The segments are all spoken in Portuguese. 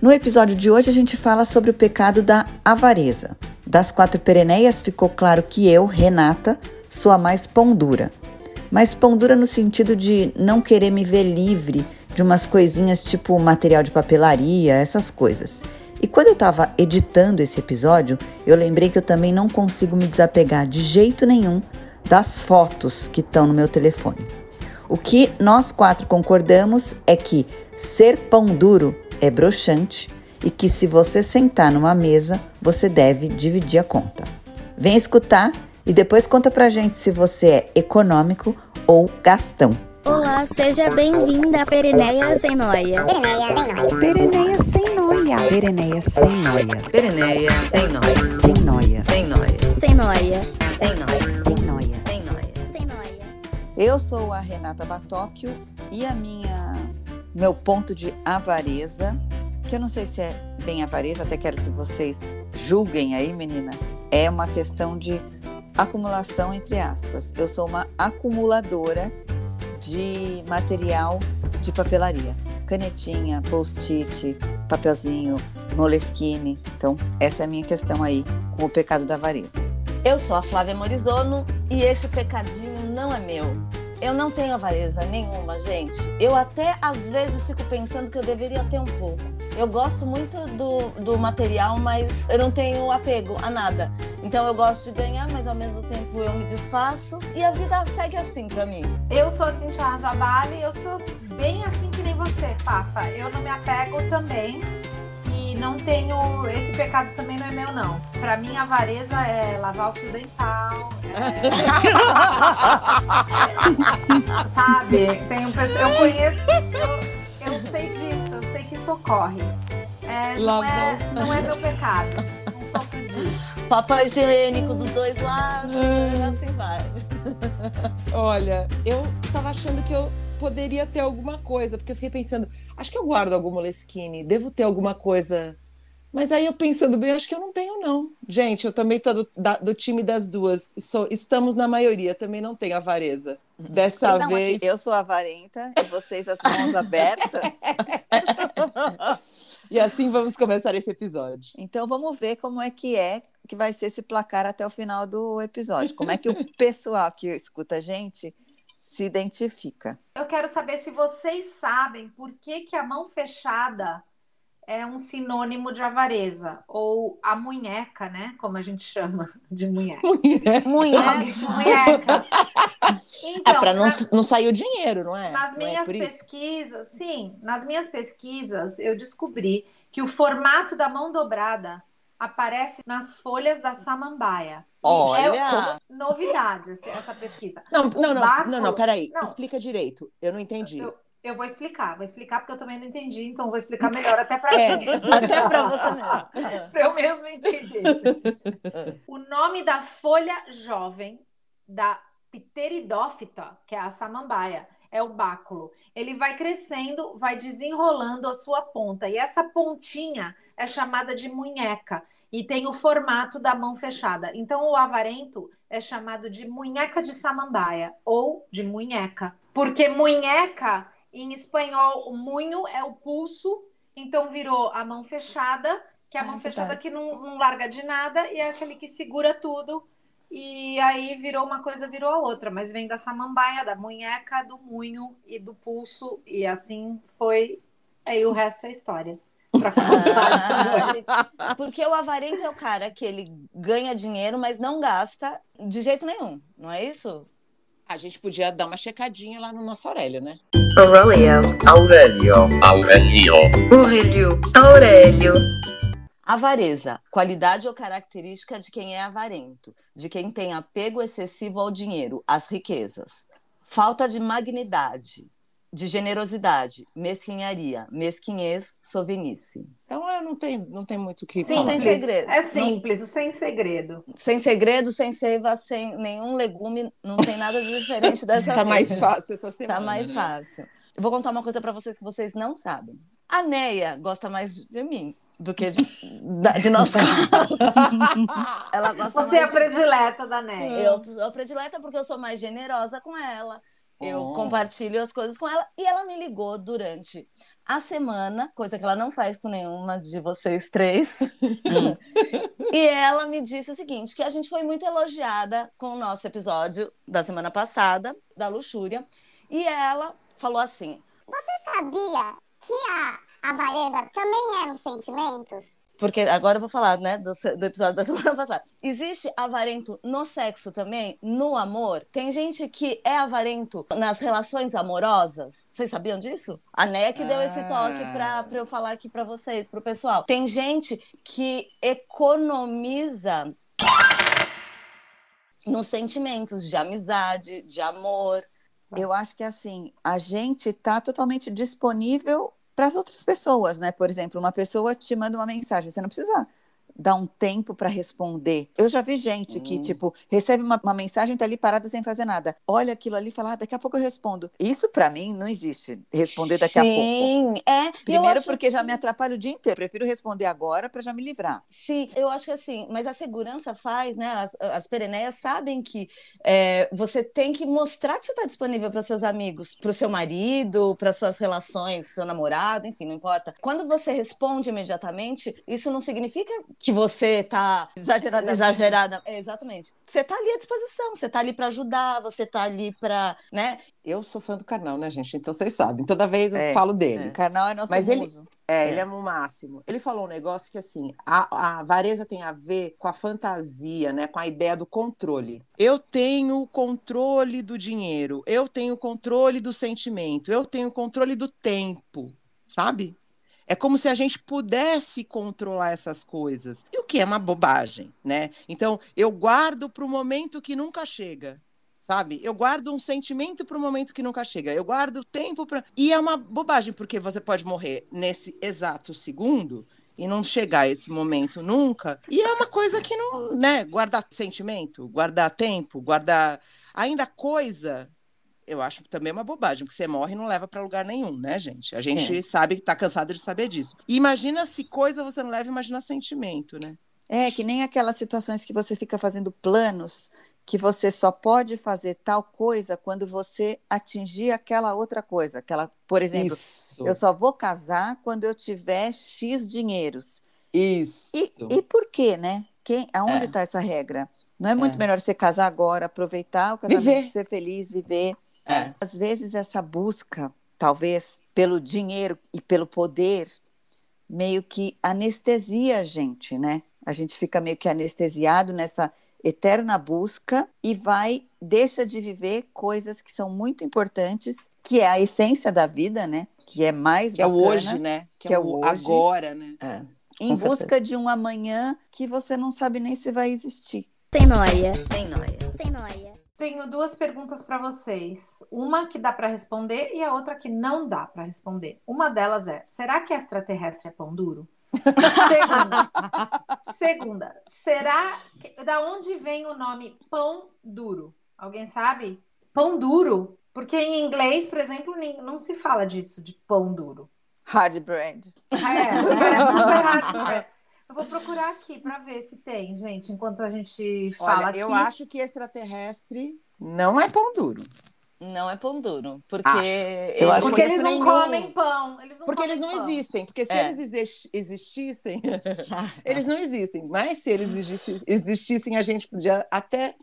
No episódio de hoje a gente fala sobre o pecado da avareza. Das quatro pereneias ficou claro que eu, Renata, sou a mais pão dura. Mas pão dura no sentido de não querer me ver livre de umas coisinhas tipo material de papelaria, essas coisas. E quando eu estava editando esse episódio, eu lembrei que eu também não consigo me desapegar de jeito nenhum das fotos que estão no meu telefone. O que nós quatro concordamos é que ser pão duro é broxante e que se você sentar numa mesa, você deve dividir a conta. Vem escutar e depois conta pra gente se você é econômico ou gastão. Olá, seja bem-vinda a Pereneia Sem Noia. Pereneia sem noia. Pereneia sem noia. Pereneia, Sem noia. tem nóia, Sem Noia. tem nóia, Sem noia. tem nóia. Sem Noia. Eu sou a Renata Batóquio e a minha meu ponto de avareza, que eu não sei se é bem avareza, até quero que vocês julguem aí, meninas, é uma questão de acumulação entre aspas. Eu sou uma acumuladora de material de papelaria. Canetinha, post-it, papelzinho, moleskine. Então, essa é a minha questão aí com o pecado da avareza. Eu sou a Flávia Morizono e esse pecadinho não é meu. Eu não tenho avareza nenhuma, gente. Eu até às vezes fico pensando que eu deveria ter um pouco. Eu gosto muito do, do material, mas eu não tenho apego a nada. Então eu gosto de ganhar, mas ao mesmo tempo eu me desfaço e a vida segue assim pra mim. Eu sou a Cintia Rajabali, eu sou bem assim que nem você, Papa. Eu não me apego também não tenho. Esse pecado também não é meu, não. Pra mim, a avareza é lavar o fio dental. é- Sabe? Tem um pessoal. Eu conheço. Eu, eu sei disso, eu sei que isso ocorre. É, não, é, não é meu pecado. Não sofro disso. Papel higiênico dos dois lados, assim vai. Olha, eu tava achando que eu poderia ter alguma coisa, porque eu fiquei pensando, acho que eu guardo alguma Moleskine, devo ter alguma coisa. Mas aí eu pensando bem, acho que eu não tenho, não. Gente, eu também tô do, do time das duas. Sou- estamos na maioria, também não tenho avareza. Dessa Não, vez. aqui, eu sou avarenta e vocês as mãos abertas. E assim vamos começar esse episódio. Então vamos ver como é que é que vai ser esse placar até o final do episódio. Como é que o pessoal que escuta a gente se identifica. Eu quero saber se vocês sabem por que, que a mão fechada é um sinônimo de avareza, ou a munheca, né? Como a gente chama de munheca. Munheca. munheca. É Então, para não, não sair o dinheiro, não é? nas não é minhas isso? pesquisas, sim, nas minhas pesquisas eu descobri que o formato da mão dobrada aparece nas folhas da samambaia. Olha! É novidade essa- essa pesquisa. Não, não, não, báculo- não, não, peraí. Não. Explica direito. Eu não entendi. Eu, eu vou explicar, vou explicar porque eu também não entendi, então vou explicar melhor até para É, Até pra você mesmo. para eu mesmo entender. o nome da folha jovem da pteridófita, que é a samambaia, é o báculo. Ele vai crescendo, vai desenrolando a sua ponta. E essa pontinha é chamada de munheca e tem o formato da mão fechada. Então o avarento é chamado de munheca de samambaia ou de munheca. Porque munheca, em espanhol, o munho é o pulso, então virou a mão fechada, que é a Ah, mão é fechada que não, não larga de nada e é aquele que segura tudo. E aí virou uma coisa, virou a outra, mas vem da samambaia, da munheca, do munho e do pulso, e assim foi. Aí o resto é história. Pra contar. Porque o avarento é o cara que ele ganha dinheiro, mas não gasta de jeito nenhum, não é isso? A gente podia dar uma checadinha lá no nosso Aurélio, né? Aurelio, Aurelio. Aurelio. Aurelio, Aurélio. Avareza, qualidade ou característica de quem é avarento, de quem tem apego excessivo ao dinheiro, às riquezas. Falta de magnidade, de generosidade, mesquinharia, mesquinhez, sovinice. Então é, não, tem, não tem muito o que Sim, falar. tem segredo. É simples, sem segredo. Sem segredo, sem seiva, sem nenhum legume, não tem nada de diferente dessa Tá mais fácil essa semana. Tá mais né? fácil. Eu vou contar uma coisa pra vocês que vocês não sabem. A Neia gosta mais de mim do que de, de nós. Ela gosta Você é a mais de predileta da Néia. Eu sou predileta porque eu sou mais generosa com ela. Eu Oh. compartilho as coisas com ela. E ela me ligou durante a semana, coisa que ela não faz com nenhuma de vocês três. e ela me disse o seguinte: que a gente foi muito elogiada com o nosso episódio da semana passada, da luxúria, e ela falou assim: Você sabia que a avareza também é nos sentimentos? Porque agora eu vou falar, né, do, do, episódio da semana passada. Existe avarento no sexo também, no amor? Tem gente que é avarento nas relações amorosas? Vocês sabiam disso? A NEC ah. deu esse toque para eu falar aqui para vocês, pro pessoal. Tem gente que economiza nos sentimentos de amizade, de amor. Eu acho que assim, a gente tá totalmente disponível para as outras pessoas, né? Por exemplo, uma pessoa te manda uma mensagem, você não precisa dar um tempo para responder. Eu já vi gente que, hum. tipo, recebe uma, uma, mensagem e tá ali parada sem fazer nada. Olha aquilo ali e fala, ah, daqui a pouco eu respondo. Isso para mim não existe. Responder daqui Sim, a pouco. Sim, é. Primeiro porque que... já me atrapalha o dia inteiro. Prefiro responder agora para já me livrar. Sim, eu acho que assim, mas a segurança faz, né? As, as pereneias sabem que é, você tem que mostrar que você está disponível para seus amigos, para o seu marido, para suas relações, seu namorado, enfim, não importa. Quando você responde imediatamente, isso não significa que que você tá exagerada, exagerada, é, exatamente. Você tá ali à disposição, você tá ali para ajudar, você tá ali para, né? Eu sou fã do Carnal, né, gente? Então vocês sabem. Toda vez eu é, falo dele. É. Carnal é nosso Mas muso. ele é, é, ele é o máximo. Ele falou um negócio que assim, a, a vareza tem a ver com a fantasia, né, com a ideia do controle. Eu tenho o controle do dinheiro, eu tenho o controle do sentimento, eu tenho o controle do tempo, sabe? É como se a gente pudesse controlar essas coisas. E o que é uma bobagem, né? Então, eu guardo para o momento que nunca chega. Sabe? Eu guardo um sentimento para o momento que nunca chega. Eu guardo tempo para. E é uma bobagem, porque você pode morrer nesse exato segundo e não chegar esse momento nunca. E é uma coisa que não, né? Guardar sentimento, guardar tempo, guardar ainda coisa eu acho também uma bobagem, porque você morre e não leva para lugar nenhum, né, gente? A Sim. gente sabe que tá cansado de saber disso. Imagina se coisa você não leva, imagina sentimento, né? É, que nem aquelas situações que você fica fazendo planos que você só pode fazer tal coisa quando você atingir aquela outra coisa. Aquela, por exemplo, Isso. eu só vou casar quando eu tiver X dinheiros. Isso. E, e por quê, né? Quem, aonde está é. essa regra? Não é muito é. melhor você casar agora, aproveitar o casamento, viver. ser feliz, viver. É. Às vezes essa busca, talvez pelo dinheiro e pelo poder, meio que anestesia a gente, né? A gente fica meio que anestesiado nessa eterna busca e vai deixa de viver coisas que são muito importantes, que é a essência da vida, né? Que é mais que bacana, é o hoje, né? Que, que é, é, o hoje, agora, né? É. Em busca certeza. de um amanhã que você não sabe nem se vai existir. Tem noia. Tem noia. Tem noia. Tenho duas perguntas para vocês. Uma que dá para responder e a outra que não dá para responder. Uma delas é: será que extraterrestre é pão duro? segunda, segunda, será que, da onde vem o nome pão duro? Alguém sabe? Pão duro? Porque em inglês, por exemplo, não se fala disso de pão duro. Hard bread. É, é super hard bread. Eu vou procurar aqui para ver se tem, gente, enquanto a gente fala Olha, aqui. Eu acho que extraterrestre não é pão duro. Não é pão duro, porque eu acho porque eles não nenhum... comem pão. Eles não porque eles não pão. existem. Porque se é. eles existissem, eles não existem. Mas se eles existissem, a gente podia até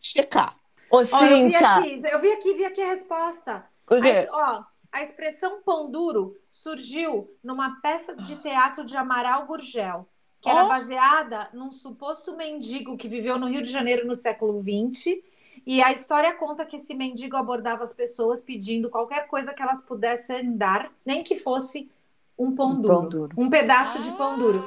checar. Ô, Olha, eu vi aqui, eu vi aqui, vi aqui a resposta. O quê? ó, a expressão pão duro surgiu numa peça de teatro de Amaral Gurgel, que era oh. baseada num suposto mendigo que viveu no Rio de Janeiro no século XX. E a história conta que esse mendigo abordava as pessoas pedindo qualquer coisa que elas pudessem dar, nem que fosse um pão, um duro, pão duro, um pedaço ah. de pão duro.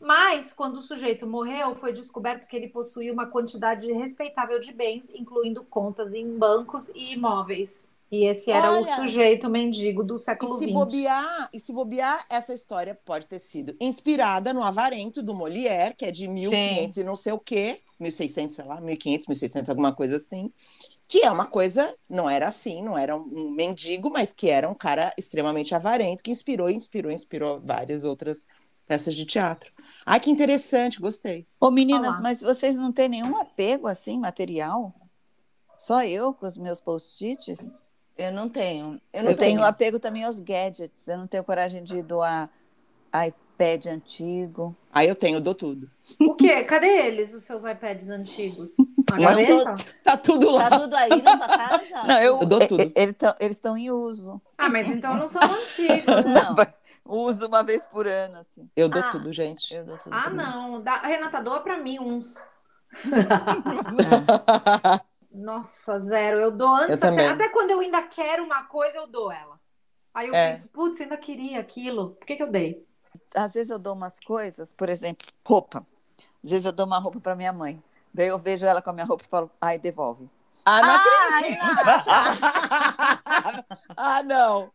Mas, quando o sujeito morreu, foi descoberto que ele possuía uma quantidade respeitável de bens, incluindo contas em bancos e imóveis. E esse era Olha, o sujeito mendigo do século XX. E se bobear, e se bobear, essa história pode ter sido inspirada no Avarento do Molière, que é de 1500 Sim. e não sei o quê, 1600, sei lá, 1500, 1600, alguma coisa assim. Que é uma coisa, não era assim, não era um mendigo, mas que era um cara extremamente avarento, que inspirou, inspirou, inspirou várias outras peças de teatro. Ai, que interessante, gostei. Ô, meninas, Olá. mas vocês não têm nenhum apego assim, material? Só eu com os meus post-its? Eu não tenho. Eu, Eu, não tenho apego também aos gadgets. Eu não tenho coragem de doar iPad antigo. Aí eu tenho, eu dou tudo. O quê? Cadê eles, os seus iPads antigos? Eu gaveta? Tá tudo lá. Tá tudo aí na sua casa? Não, eu, Eu dou e- tudo. e- eles tão- eles estão em uso. Ah, mas então não são antigos. Não. Uso uma vez por ano, assim. Eu dou Ah. tudo, gente. Eu dou tudo. Ah, também. não. Dá... Renata, doa pra mim uns. Nossa, zero. Eu dou antes, Eu até, até quando eu ainda quero uma coisa, eu dou ela. Aí eu É. penso, putz, ainda queria aquilo. Por que, que eu dei? Às vezes eu dou umas coisas, por exemplo, roupa. Às vezes eu dou uma roupa para minha mãe. Daí eu vejo ela com a minha roupa e falo, ai, devolve. Ah, não Ai, acredito. ah, não.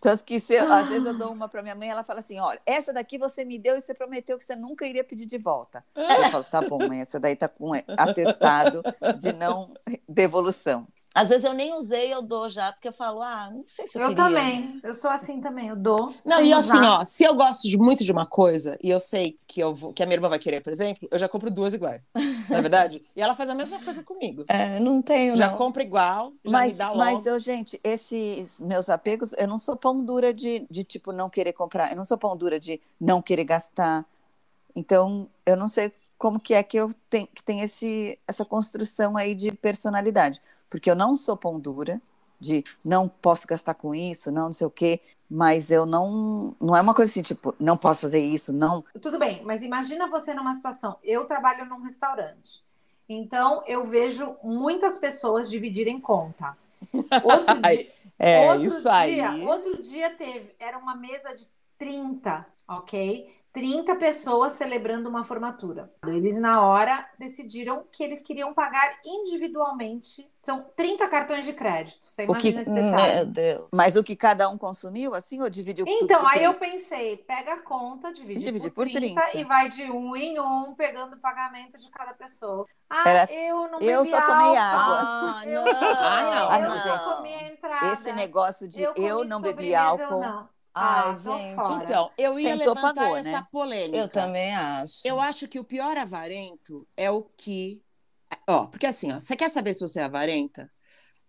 Tanto que se às vezes eu dou uma para minha mãe, ela fala assim: olha, essa daqui você me deu e você prometeu que você nunca iria pedir de volta. Eu falo, tá bom, mãe, essa daí tá com atestado de não devolução. Às vezes eu nem usei, eu dou já, porque eu falo, ah, não sei se eu, Eu queria. também. Eu sou assim também. Eu dou. Não, e assim, usar. ó, se eu gosto de- muito de uma coisa e eu sei que, eu vou, que a minha irmã vai querer, por exemplo, eu já compro duas iguais. Não é verdade? E ela faz a mesma coisa comigo. É, não tenho, Já não. compra igual, já Mas, me dá logo. mas eu, gente, esses meus apegos, eu não sou pão dura de, de, tipo, não querer comprar. Eu não sou pão dura de não querer gastar. Então, eu não sei como que é que eu tenho que tem esse, essa construção aí de personalidade. Porque eu não sou pão dura de não posso gastar com isso, não, não sei o quê. Mas eu não. Não é uma coisa assim, tipo, não posso fazer isso, não. Tudo bem, mas imagina você numa situação. Eu trabalho num restaurante. Então, eu vejo muitas pessoas dividirem conta. Outro dia, É, outro isso dia, aí. Outro dia teve, era uma mesa de 30, ok? 30 pessoas celebrando uma formatura. Eles, na hora, decidiram que eles queriam pagar individualmente. São 30 cartões de crédito. Você O que- imagina esse detalhe. Meu Deus. Mas o que cada um consumiu, assim, ou dividiu Então, por aí eu 30? pensei, pega a conta, divide, Divide por, por 30, 30. e vai de um em um, pegando o pagamento de cada pessoa. Ah, Era- eu não eu bebi só tomei álcool. água. Ah, Eu, não. Ah, não. Ah, eu não, só gente. comi a entrada. Esse negócio de eu, comi não bebi álcool. Eu não. Ai, Ah, gente. fora. Então, eu ia Sentou, levantar pagou, essa né? polêmica. Eu também acho. Eu acho que o pior avarento é o que. Ó, porque assim, ó, você quer saber se você é avarenta?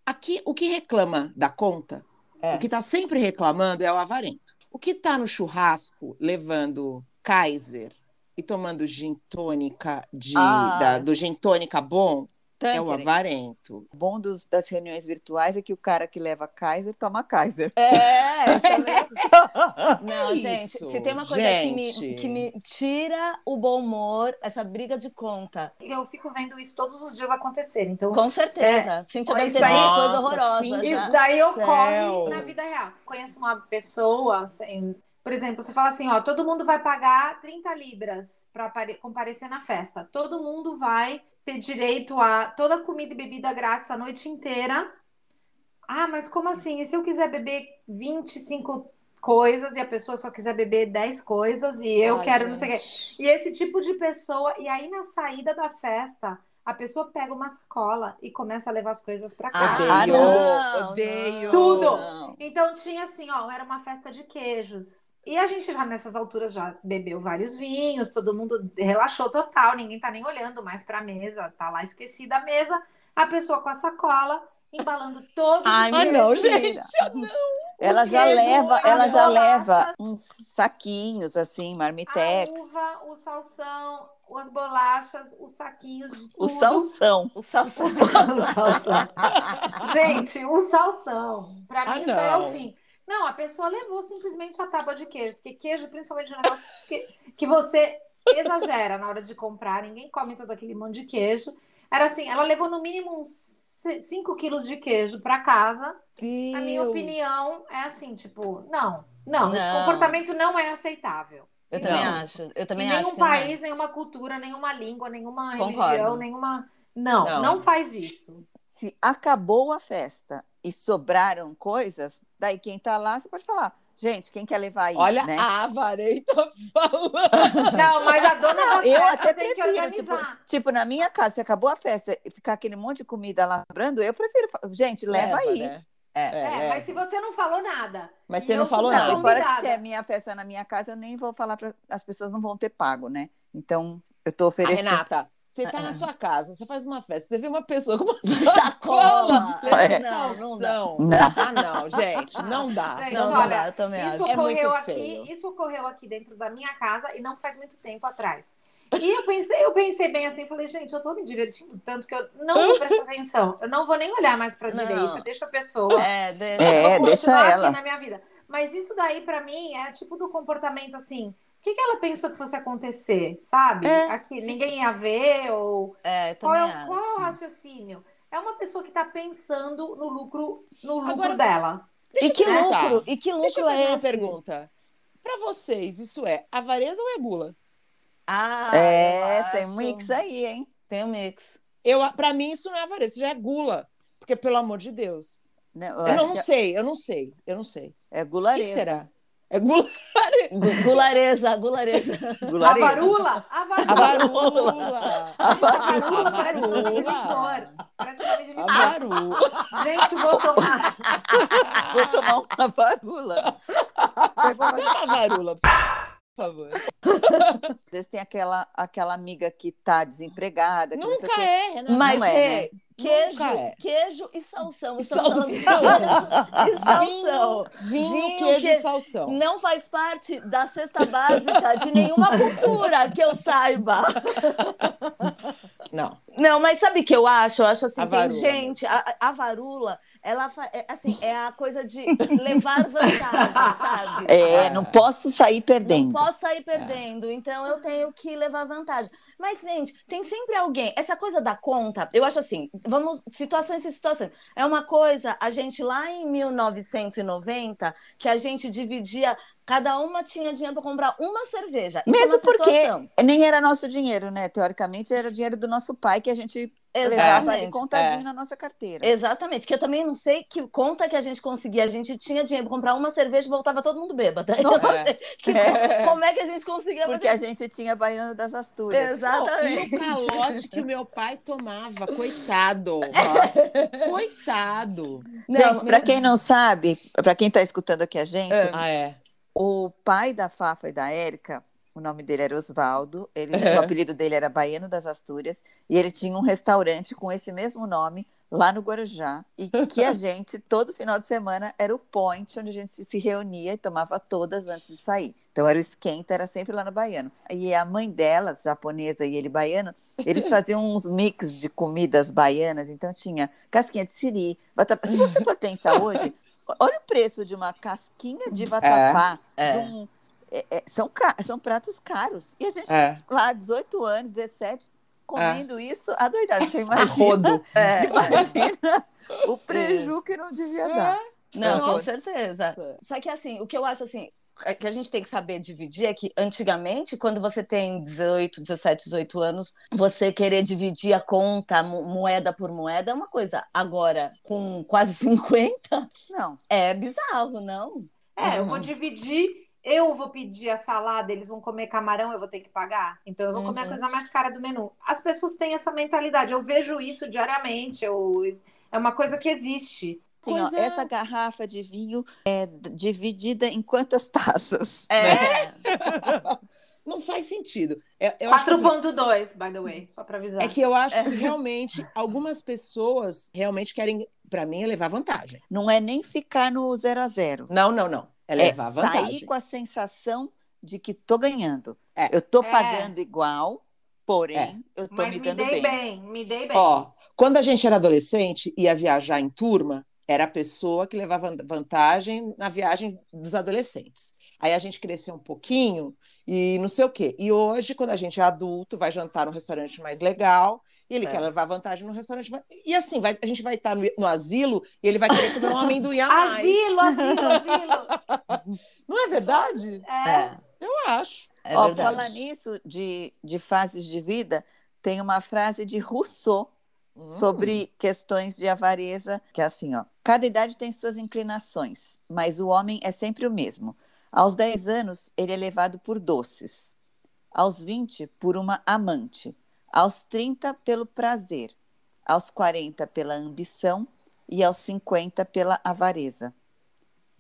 Aqui, o que reclama da conta, É. o que tá sempre reclamando é o avarento. O que tá no churrasco levando Kaiser e tomando gin tônica de, Ah. da- do gin tônica bom é o avarento. O bom dos- das reuniões virtuais é que o cara que leva Kaiser toma Kaiser. É, isso é mesmo. Não, Isso, gente, se tem uma coisa que me, que me tira o bom humor, essa briga de conta. Eu fico vendo isso todos os dias acontecer. Então, Com certeza. Cíntia Olha, deve ter isso aí- visto coisa horrorosa Cíntia. já. Isso daí céu. ocorre na vida real. Conheço uma pessoa, assim, por exemplo, você fala assim, ó, todo mundo vai pagar 30 libras para comparecer na festa. Todo mundo vai ter direito a toda comida e bebida grátis a noite inteira. Ah, mas como assim? E se eu quiser beber 25 coisas e a pessoa só quiser beber 10 coisas e eu Ai, quero não sei o quê. gente. E esse tipo de pessoa, e aí na saída da festa, a pessoa pega uma sacola e começa a levar as coisas para casa. Ah, Odeio, não, odeio. Tudo. Não. Então tinha assim, ó, era uma festa de queijos. E a gente já nessas alturas já bebeu vários vinhos, todo mundo relaxou total, ninguém tá nem olhando mais pra mesa, tá lá esquecida a mesa, a pessoa com a sacola embalando todos Ai, Ah, não, gente. Ela já leva, a ela já leva uns saquinhos assim, A marmitex. uva, o salsão, as bolachas, os saquinhos de O tudo. salsão. O salsão. O salsão. Gente, o salsão. Pra Ah, mim, isso daí é o não. fim. Não, a pessoa levou simplesmente a tábua de queijo. Porque queijo, principalmente, é um negócio que, que você exagera na hora de comprar. Ninguém come todo aquele monte de queijo. Era assim, ela levou no mínimo uns 5 quilos de queijo para casa. Deus. Na minha opinião, é assim, tipo, não, não, esse Não. comportamento não é aceitável. Eu Sim, também acho. Eu também Em acho nenhum é. país, nenhuma cultura, nenhuma língua, nenhuma Concordo. religião, nenhuma. Não, Não. não faz isso. Se acabou a festa e sobraram coisas, daí quem tá lá, você pode falar, gente, quem quer levar aí, Olha né? a avarenta falando. Não, mas a dona da Eu festa até tem que prefiro, tipo, tipo, na minha casa, se acabou a festa e ficar aquele monte de comida lá sobrando, eu prefiro, gente, leva, aí. né? É. É, É, mas se você não falou nada. Mas você não falou nada. e fora que se é minha festa na minha casa, eu nem vou falar para as pessoas não vão ter pago, né? Então, eu tô A oferecendo. Renata, Você tá na sua casa, você faz uma festa, você vê uma pessoa com uma Sacola. sacola, É. levando Não, não dá. Não. Ah, não, gente, não dá. Gente, Não, não olha, dá, eu também Isso acho. É muito ocorreu feio. aqui, isso ocorreu aqui dentro da minha casa e não faz muito tempo atrás. E eu pensei, eu pensei bem assim, falei, gente, eu tô me divertindo tanto que eu não vou prestar atenção. Eu não vou nem olhar mais pra Não. direita, deixa a pessoa. É, deixa. É, deixa ela. aqui na minha vida. Mas isso daí, pra mim, é tipo do comportamento assim. O que, que ela pensou que fosse acontecer, sabe? É, Aqui, ninguém ia ver, ou É, qual também é, o- qual é o acho. raciocínio? É uma pessoa que tá pensando no lucro, no lucro Agora, dela. Deixa E eu que perguntar. lucro? E que lucro Deixa eu fazer é uma esse? pergunta. Pra vocês, isso é avareza ou é gula? Ah, É, tem acho. mix aí, hein? Tem um mix. Eu, pra mim, isso não é avareza, isso já é gula. Porque, pelo amor de Deus. Não, eu Eu acho não que sei, eu não sei, eu não sei. é O gulareza. que será? É gula. Gu- Gulareza, gulareza. A Gulareza. varula? A varula. Avarula. A varula parece nome de Avarula. licor. Parece nome de. Avarula. Gente, vou tomar. Vou tomar uma varula. Uma varula, por favor. Às vezes tem aquela, aquela amiga que tá desempregada. Que não sei Nunca é, Renata. Mas Não é, é, né? Queijo, é. queijo e salsão. E de salsão. queijo e salsão. Vinho, Vinho, queijo que- e salsão. Não faz parte da cesta básica de nenhuma cultura que eu saiba. Não. Não, mas sabe o que eu acho? Eu acho assim, A tem varula. gente, a, a varula, ela fa- é, assim, é a coisa de levar vantagem, sabe? É, não posso sair perdendo. Não posso sair perdendo, então eu tenho que levar vantagem. Mas, gente, tem sempre alguém. Essa coisa da conta, eu acho assim, vamos, situações e situações. É uma coisa, a gente lá em 1990, que a gente dividia, cada uma tinha dinheiro para comprar uma cerveja. Isso é Mesmo uma porque nem era nosso dinheiro, né? Teoricamente era dinheiro do nosso pai que a gente levava ali Exatamente. contadinho É. na nossa carteira. Exatamente, que eu também não sei que conta que a gente conseguia. A gente tinha dinheiro para comprar uma cerveja e voltava todo mundo bêbado. Não É. sei que- É. como é que a gente conseguia Porque a fazer gente tinha Baiano das Astúrias. Exatamente. Não, e o calote que o meu pai tomava, coitado. Coitado. Gente, para quem não sabe, para quem está escutando aqui a gente, Ah, é. o pai da Fafa e da Érica, o nome dele era Osvaldo, ele, É. o apelido dele era Baiano das Astúrias, e ele tinha um restaurante com esse mesmo nome lá no Guarujá, e que a gente, todo final de semana, era o point onde a gente se- reunia e tomava todas antes de sair. Então era o esquenta, era sempre lá no Baiano. E a mãe delas, japonesa e ele baiano, eles faziam uns mix de comidas baianas, então tinha casquinha de siri, batata... Se você for pensar hoje, olha o preço de uma casquinha de vatapá, É. de um- é, é, são, são pratos caros. E a gente É. lá, 18 anos, 17, comendo isso, adoidado. A imagina, rodo. É. imagina o preju que não devia dar. Não, com Nossa. certeza. Só que assim, o que eu acho assim, é que a gente tem que saber dividir é que antigamente, quando você tem 18, 17, 18 anos, você querer dividir a conta mo- moeda por moeda é uma coisa. Agora, com quase 50, Não. é bizarro, não? É, eu Uhum. vou dividir. Eu vou pedir a salada, eles vão comer camarão, eu vou ter que pagar. Então eu vou comer a Uhum. coisa mais cara do menu. As pessoas têm essa mentalidade. Eu vejo isso diariamente. Eu... É uma coisa que existe. Assim, ó, Pois é. essa garrafa de vinho é dividida em quantas taças? É, Não faz sentido. Eu, eu acho que, assim, 4.2, by the way, só pra avisar. é que eu acho que realmente algumas pessoas realmente querem, pra mim, é levar vantagem. Não é nem ficar no zero a zero. Não, não, não. É É levar sair vantagem. com a sensação de que tô ganhando. É. Eu tô É. pagando igual, porém, É. eu tô Mas me me dando dei bem. bem. me dei bem. Ó, quando a gente era adolescente e ia viajar em turma, era a pessoa que levava vantagem na viagem dos adolescentes. Aí a gente cresceu um pouquinho e não sei o quê. E hoje, quando a gente é adulto, vai jantar num restaurante mais legal, e ele É. quer levar vantagem no restaurante. E assim, vai- a gente vai estar no, no asilo e ele vai querer comer um amendoim a mais. Asilo, asilo, asilo. Não é verdade? É. é, Eu acho. é Ó, falar nisso de, de fases de vida, tem uma frase de Rousseau Hum. sobre questões de avareza, que é assim, ó. Cada idade tem suas inclinações, mas o homem é sempre o mesmo. Aos 10 anos, ele é levado por doces. Aos 20, por uma amante. Aos 30, pelo prazer. Aos 40, pela ambição. E aos 50, pela avareza.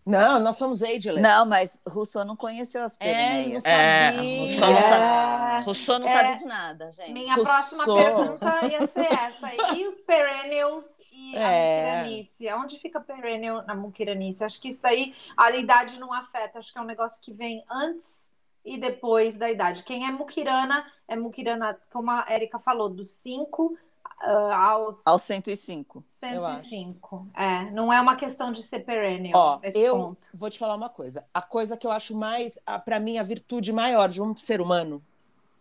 Não, nós somos ageless. Não, mas Rousseau não conheceu as. É, não É, sabia. Rousseau não É. sabe, Rousseau não É. sabe de nada, gente. Minha Rousseau. próxima pergunta ia ser essa. E os perennials e É. a muquiranice? Onde fica perennial na muquiranice? Acho que isso daí, a idade não afeta. Acho que é um negócio que vem antes e depois da idade. Quem é muquirana, é muquirana, como a Erika falou, dos 5 aos Aos 105. 105. É, não é uma questão de ser perennial, Ó, esse eu ponto. vou te falar uma coisa. A coisa que eu acho mais, a- pra mim, a virtude maior de um ser humano,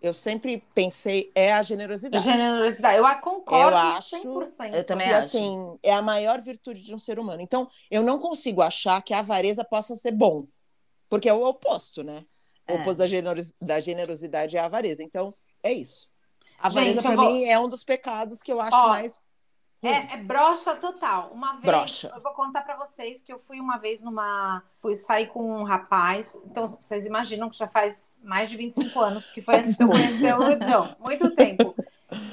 eu sempre pensei, é a generosidade. Generosidade. Eu a concordo Eu acho- 100%. Eu também Porque, acho. assim, é a maior virtude de um ser humano. Então, eu não consigo achar que a avareza possa ser bom. Porque é o oposto, né? O É. oposto da, generos- da generosidade é a avareza. Então, é isso. A avareza, eu vou- mim, é um dos pecados que eu acho Ó, mais. É, ruins. é brocha total. Uma vez, eu vou contar pra vocês que eu fui uma vez numa. Fui sair com um rapaz. Então, vocês imaginam que já faz mais de 25 anos, porque foi antes de eu conhecer o John. Muito tempo.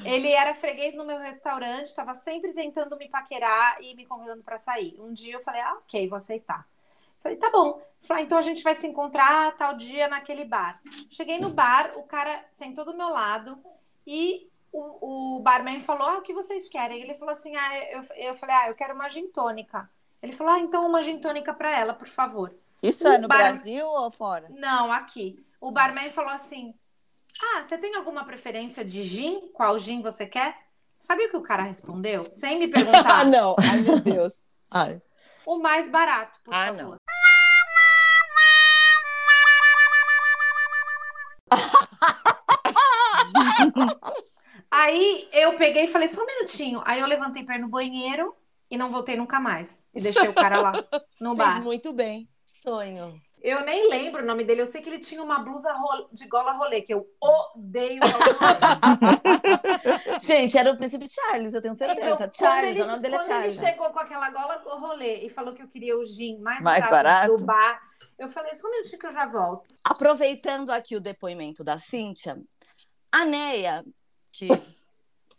Ele era freguês no meu restaurante, estava sempre tentando me paquerar e me convidando pra sair. Um dia eu falei, ah, ok, vou aceitar. Falei, tá bom. Falei, ah, então a gente vai se encontrar tal dia naquele bar. Cheguei no bar, o cara sentou do meu lado e o, o barman falou: Ah, o que vocês querem? Ele falou assim: Ah, eu, eu falei, ah, eu quero uma gin tônica. Ele falou: Ah, então uma gin tônica para ela, por favor. Isso O é no bar- Brasil ou fora? Não, aqui. O barman falou assim: Ah, você tem alguma preferência de gin? Qual gin você quer? Sabe o que o cara respondeu? Sem me Ah, perguntar. não. Ai, meu Deus. Ai. O mais barato, por Ah, favor. não. Aí eu peguei e falei, só um minutinho. Aí eu levantei para ir no banheiro e não voltei nunca mais. E deixei o cara lá no Fez bar. muito bem. Sonho. Eu nem lembro o nome dele. Eu sei que ele tinha uma blusa de gola rolê, que eu odeio gola rolê. Gente, era o príncipe Charles, eu tenho certeza. Então, quando Charles, ele, o nome dele é quando Charles. ele chegou com aquela gola rolê e falou que eu queria o gin mais, Mais barato, barato? do bar, eu falei, só um minutinho que eu já volto. Aproveitando aqui o depoimento da Cíntia, a Neia, que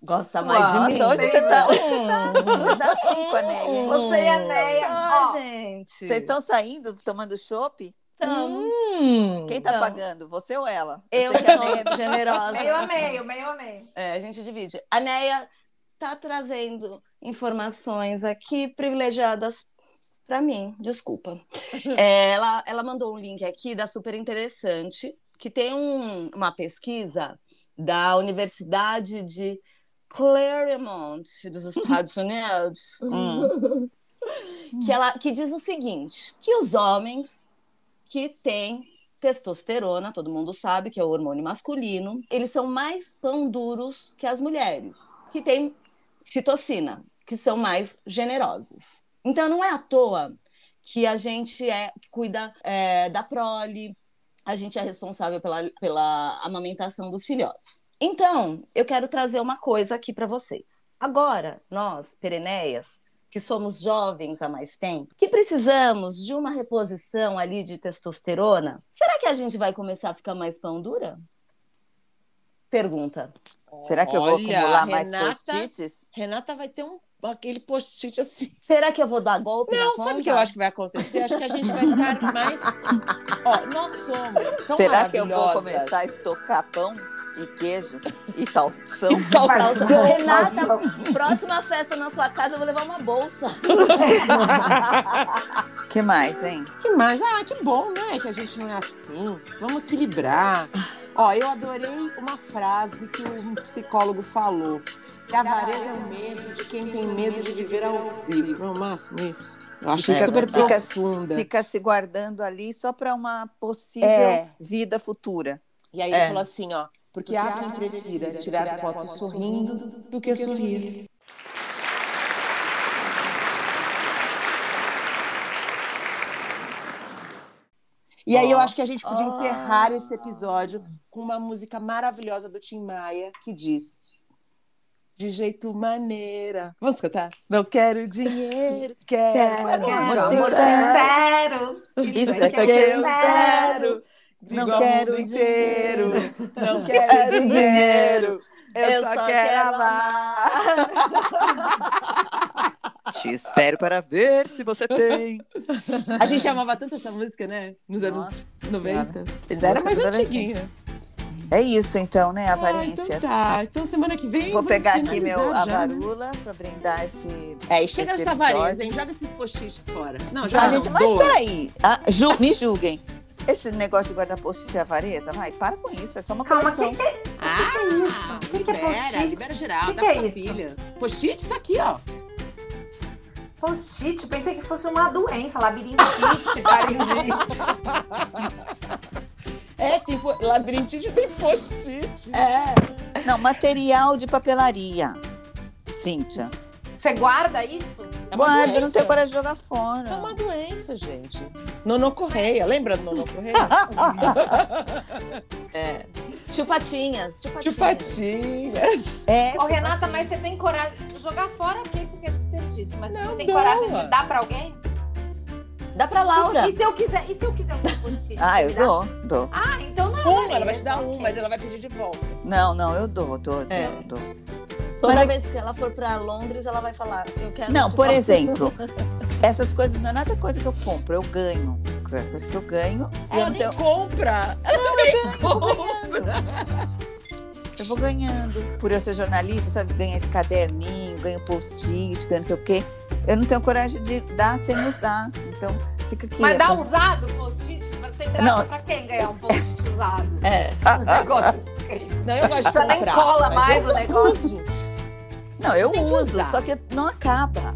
gosta mais de mim. Nossa, hoje você tá, hoje você tá, você tá cinco, Anéia. Você e a Neia. Ah, gente. Vocês estão saindo, tomando chopp? Então, Hum. Quem tá Não. pagando? Você ou ela? eu sei que a Neia sou generosa. meio a meio, meio a meio. É, a gente divide. A Neia está trazendo informações aqui privilegiadas para mim, desculpa. É, ela, ela mandou um link aqui da super interessante, que tem um- uma pesquisa da Universidade de Claremont, dos Estados Unidos, Hum. que, ela, que diz o seguinte: que os homens que têm testosterona, todo mundo sabe que é o hormônio masculino, eles são mais pão duros que as mulheres, que têm citocina, que são mais generosas. Então não é à toa que a gente é que cuida é, da prole, a gente é responsável pela, pela amamentação dos filhotes. Então, eu quero trazer uma coisa aqui para vocês. Agora, nós, pereneias, que somos jovens há mais tempo, que precisamos de uma reposição ali de testosterona, será que a gente vai começar a ficar mais pão dura? Pergunta. Será que eu vou Olha, acumular mais Renata- post-its? Renata vai ter um, aquele post-it assim. Será que eu vou dar golpe na Não, conta? sabe o que eu acho que vai acontecer? Acho que a gente vai ficar mais. Ó, nós somos. Tão Será que eu vou maravilhosas. começar a estocar pão e queijo e salsão? E salsão. Renata, próxima festa na sua casa, eu vou levar uma bolsa. que mais, hein? Que mais? Ah, que bom, né? Que a gente não é assim. Vamos equilibrar. Ó, eu adorei uma frase que um psicólogo falou. Que a avareza é o medo de quem tem medo de viver ao vivo. Não, máximo isso. Eu achei Fica- super fica- profunda. Fica se guardando ali só para uma possível É. vida futura. E aí ele falou assim, ó. Porque há quem prefira tirar fotos sorrindo do que sorrir. E aí eu acho que a gente podia encerrar esse episódio com uma música maravilhosa do Tim Maia que diz de jeito maneira. Vamos cantar? Não quero dinheiro, quero, Quero amor amor Sincero. Isso é que eu quero. Não quero o mundo inteiro. Não Quero dinheiro. Eu, Eu só, só quero amar. Te espero para ver se você tem. A gente amava tanto essa música, né? Nos anos Nossa 90. Senhora. Era mais antiguinha. É isso então, né, Ah, Avarências? então tá. Então semana que vem Vou pegar aqui meu já, né? avarula pra brindar esse. É, e chega essa avareza, hein? Joga esses post-its fora. Não, Ah, joga gente, não, mas doa. peraí. Ah, ju- me julguem. Esse negócio de guardar post de avareza, vai, para com isso. É só uma Calma, o coleção. que, que é? Ah, O que que é post-it? libera geral, Que dá que pra é sua isso? filha. Post-it, isso aqui, ó. Post-it? Pensei que fosse uma doença, labirintite, faringite. É, tem labirintite tem post-it. É. Não, material de papelaria. Cíntia. Você guarda isso? Uma Guarda, eu não doença. tenho coragem de jogar fora. Isso é uma doença, gente. Nono Correia, lembra do Nono Correia? É. Tio Patinhas, tio Patinhas. Tio Patinhas. É, Ô, Renata, mas você tem coragem de jogar fora ok, porque é desperdício. Mas Não, você tem coragem de dar pra alguém? Dá pra Laura. E se eu quiser, e se eu quiser um? Ah, eu dou, dou. Ah, então não é Um, avareza, ela vai te dar um, mas ela vai pedir de volta. Não, não, eu dou, dou, dou, É. dou. Toda Mas- vez que ela for pra Londres, ela vai falar, eu quero Não, por exemplo, essas coisas não é nada coisa que eu compro, eu ganho. É coisa que eu ganho e eu Ela não nem tenho. compra. Ela nem compra. Eu vou ganhando. Por eu ser jornalista, sabe? Ganhar esse caderninho, ganho post-it, ganho não sei o quê. Eu não tenho coragem de dar sem usar. Então, fica aqui. Mas é dá usado o post-it? Ter graça Não. pra quem ganhar um post-it usado? É. Um negócio escrito. Não, eu gosto de Já nem comprar. cola mais eu o negócio. uso. Não, eu Tem que uso, usar. só que não acaba.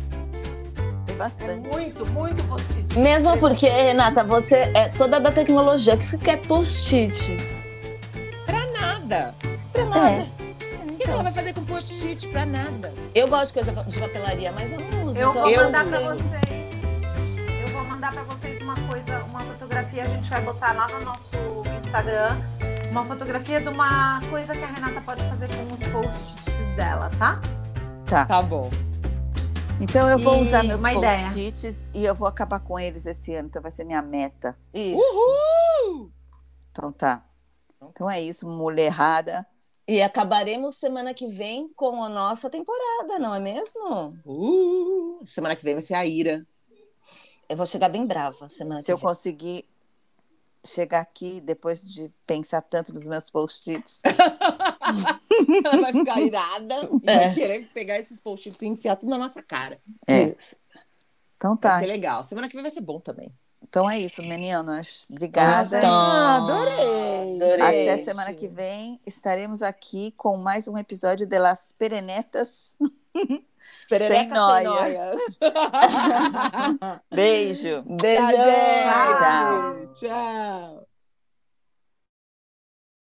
Tem É bastante. muito, muito post-it. Mesmo porque, Renata, você é toda da tecnologia. O que você quer post-it? Pra nada. Pra nada. É. O que ela vai fazer com post-it? Pra nada. Eu gosto de coisa de papelaria, mas eu não uso. Eu então vou Eu mandar pra tenho. vocês. Eu vou mandar pra vocês uma coisa, uma fotografia, a gente vai botar lá no nosso Instagram. Uma fotografia de uma coisa que a Renata pode fazer com os post-its dela, tá? Tá. Tá bom. Então eu vou E usar meus post-its e eu vou acabar com eles esse ano. Então vai ser minha meta. Isso. Uhul! Então tá. Então é isso, mulherada. E acabaremos semana que vem com a nossa temporada, não é mesmo? Uh, semana que vem vai ser a Ira. Eu vou chegar bem brava semana Se que eu vem. conseguir chegar aqui depois de pensar tanto nos meus post-its. Ela vai ficar irada e É. vai querer pegar esses post-its e enfiar tudo na nossa cara. É. Então Vai tá. ser legal. Semana que vem vai ser bom também. Então é isso, meninas. Obrigada. Ah, adorei. Adorei. Até semana que vem estaremos aqui com mais um episódio de Las Perenetas. Perereca Sem nóia. noias. Beijo. Beijo. Tchau. Tchau.